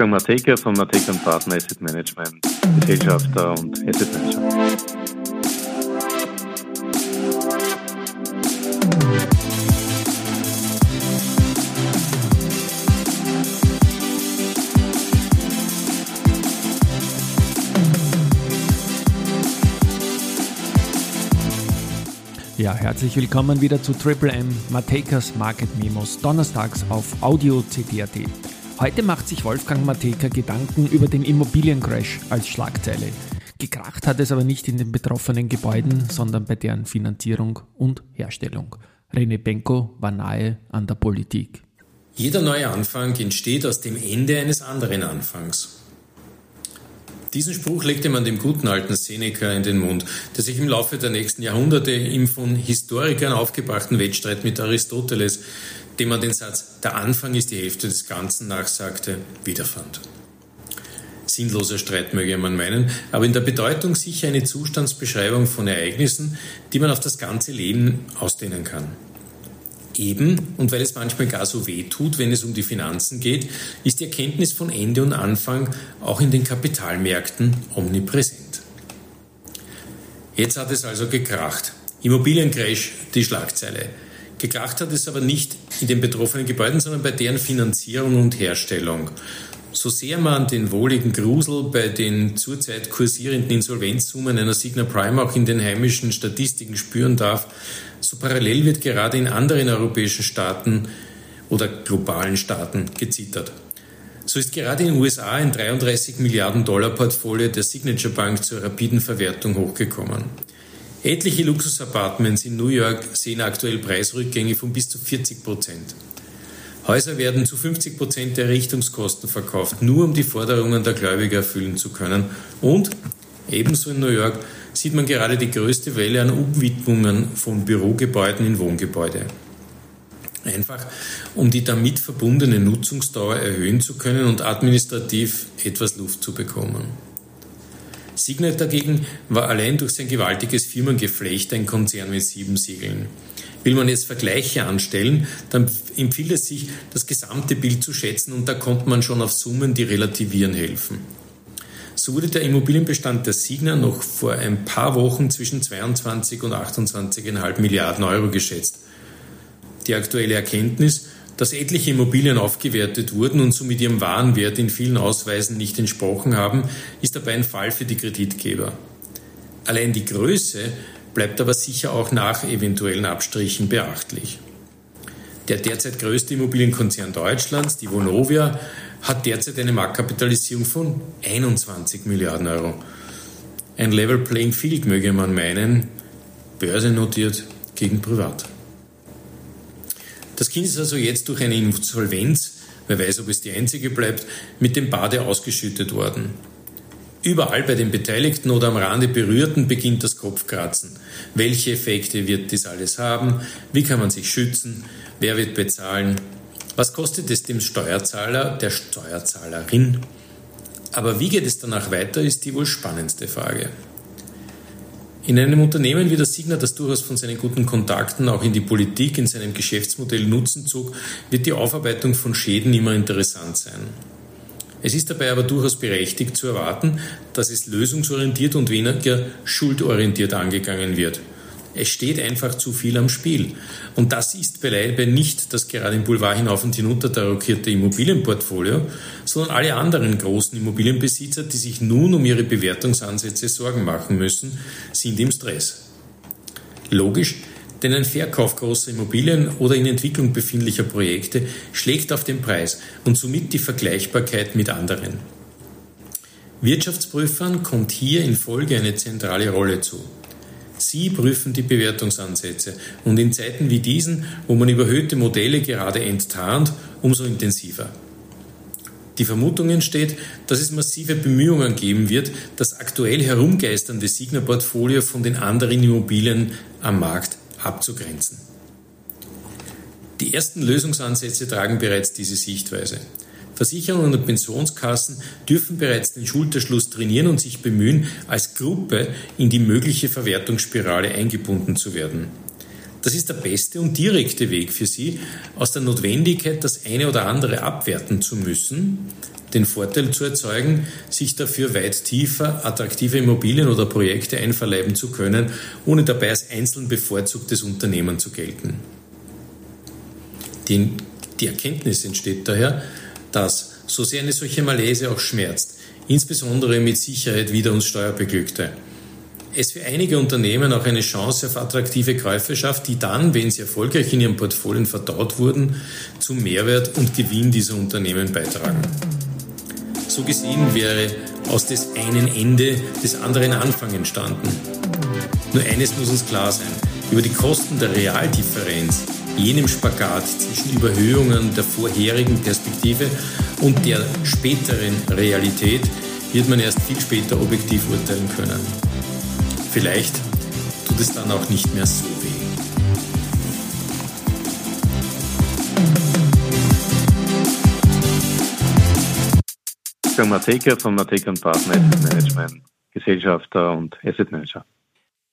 Wolfgang Mateka von Mateka Partner Asset Management, Gesellschafter und Asset Manager. Ja, herzlich willkommen wieder zu Triple M Matekas Market Memos, donnerstags auf Audio CD.at. Heute macht sich Wolfgang Mateka Gedanken über den Immobiliencrash als Schlagzeile. Gekracht hat es aber nicht in den betroffenen Gebäuden, sondern bei deren Finanzierung und Herstellung. René Benko war nahe an der Politik. Jeder neue Anfang entsteht aus dem Ende eines anderen Anfangs. Diesen Spruch legte man dem guten alten Seneca in den Mund, der sich im Laufe der nächsten Jahrhunderte im von Historikern aufgebrachten Wettstreit mit Aristoteles, dem man den Satz Der Anfang ist die Hälfte des Ganzen nachsagte, wiederfand. Sinnloser Streit möge man meinen, aber in der Bedeutung sicher eine Zustandsbeschreibung von Ereignissen, die man auf das ganze Leben ausdehnen kann. Eben, und weil es manchmal gar so weh tut, wenn es um die Finanzen geht, ist die Erkenntnis von Ende und Anfang auch in den Kapitalmärkten omnipräsent. Jetzt hat es also gekracht. Immobiliencrash, die Schlagzeile. Gekracht hat es aber nicht in den betroffenen Gebäuden, sondern bei deren Finanzierung und Herstellung. So sehr man den wohligen Grusel bei den zurzeit kursierenden Insolvenzsummen einer Signa Prime auch in den heimischen Statistiken spüren darf, so parallel wird gerade in anderen europäischen Staaten oder globalen Staaten gezittert. So ist gerade in den USA ein 33 Milliarden Dollar Portfolio der Signature Bank zur rapiden Verwertung hochgekommen. Etliche Luxusapartments in New York sehen aktuell Preisrückgänge von bis zu 40 Prozent. Häuser werden zu 50 Prozent der Richtungskosten verkauft, nur um die Forderungen der Gläubiger erfüllen zu können. Und ebenso in New York sieht man gerade die größte Welle an Umwidmungen von Bürogebäuden in Wohngebäude. Einfach, um die damit verbundene Nutzungsdauer erhöhen zu können und administrativ etwas Luft zu bekommen. Signet dagegen war allein durch sein gewaltiges Firmengeflecht ein Konzern mit sieben Siegeln. Will man jetzt Vergleiche anstellen, dann empfiehlt es sich, das gesamte Bild zu schätzen und da kommt man schon auf Summen, die relativieren helfen. So wurde der Immobilienbestand der Signa noch vor ein paar Wochen zwischen 22 und 28,5 Milliarden Euro geschätzt. Die aktuelle Erkenntnis, dass etliche Immobilien aufgewertet wurden und somit ihrem Warenwert in vielen Ausweisen nicht entsprochen haben, ist dabei ein Fall für die Kreditgeber. Allein die Größe bleibt aber sicher auch nach eventuellen Abstrichen beachtlich. Der derzeit größte Immobilienkonzern Deutschlands, die Vonovia, hat derzeit eine Marktkapitalisierung von 21 Milliarden Euro. Ein Level Playing Field möge man meinen, börsennotiert gegen privat. Das Kind ist also jetzt durch eine Insolvenz, wer weiß, ob es die einzige bleibt, mit dem Bade ausgeschüttet worden. Überall bei den Beteiligten oder am Rande Berührten beginnt das Kopfkratzen. Welche Effekte wird dies alles haben? Wie kann man sich schützen? Wer wird bezahlen? Was kostet es dem Steuerzahler, der Steuerzahlerin? Aber wie geht es danach weiter, ist die wohl spannendste Frage. In einem Unternehmen wie das Signa, das durchaus von seinen guten Kontakten auch in die Politik, in seinem Geschäftsmodell Nutzen zog, wird die Aufarbeitung von Schäden immer interessant sein. Es ist dabei aber durchaus berechtigt zu erwarten, dass es lösungsorientiert und weniger schuldorientiert angegangen wird. Es steht einfach zu viel am Spiel. Und das ist beileibe nicht das gerade im Boulevard hinauf und hinunter tarockierte Immobilienportfolio, sondern alle anderen großen Immobilienbesitzer, die sich nun um ihre Bewertungsansätze Sorgen machen müssen, sind im Stress. Logisch, denn ein Verkauf großer Immobilien oder in Entwicklung befindlicher Projekte schlägt auf den Preis und somit die Vergleichbarkeit mit anderen. Wirtschaftsprüfern kommt hier in Folge eine zentrale Rolle zu. Sie prüfen die Bewertungsansätze und in Zeiten wie diesen, wo man überhöhte Modelle gerade enttarnt, umso intensiver. Die Vermutung entsteht, dass es massive Bemühungen geben wird, das aktuell herumgeisternde Signa-Portfolio von den anderen Immobilien am Markt abzugrenzen. Die ersten Lösungsansätze tragen bereits diese Sichtweise. Versicherungen und Pensionskassen dürfen bereits den Schulterschluss trainieren und sich bemühen, als Gruppe in die mögliche Verwertungsspirale eingebunden zu werden. Das ist der beste und direkte Weg für sie, aus der Notwendigkeit, das eine oder andere abwerten zu müssen, den Vorteil zu erzeugen, sich dafür weit tiefer attraktive Immobilien oder Projekte einverleiben zu können, ohne dabei als einzeln bevorzugtes Unternehmen zu gelten. Die, die Erkenntnis entsteht daher, dass, so sehr eine solche Malaise auch schmerzt, insbesondere mit Sicherheit wieder uns Steuerbeglückte, es für einige Unternehmen auch eine Chance auf attraktive Käufe schafft, die dann, wenn sie erfolgreich in ihren Portfolien verdaut wurden, zum Mehrwert und Gewinn dieser Unternehmen beitragen. So gesehen wäre aus des einen Ende des anderen Anfang entstanden. Nur eines muss uns klar sein. Über die Kosten der Realdifferenz, jenem Spagat zwischen Überhöhungen der vorherigen Perspektive und der späteren Realität, wird man erst viel später objektiv urteilen können. Vielleicht tut es dann auch nicht mehr so Wolfgang Mateka von Mateka Partner Asset Management, Gesellschafter und Asset Manager.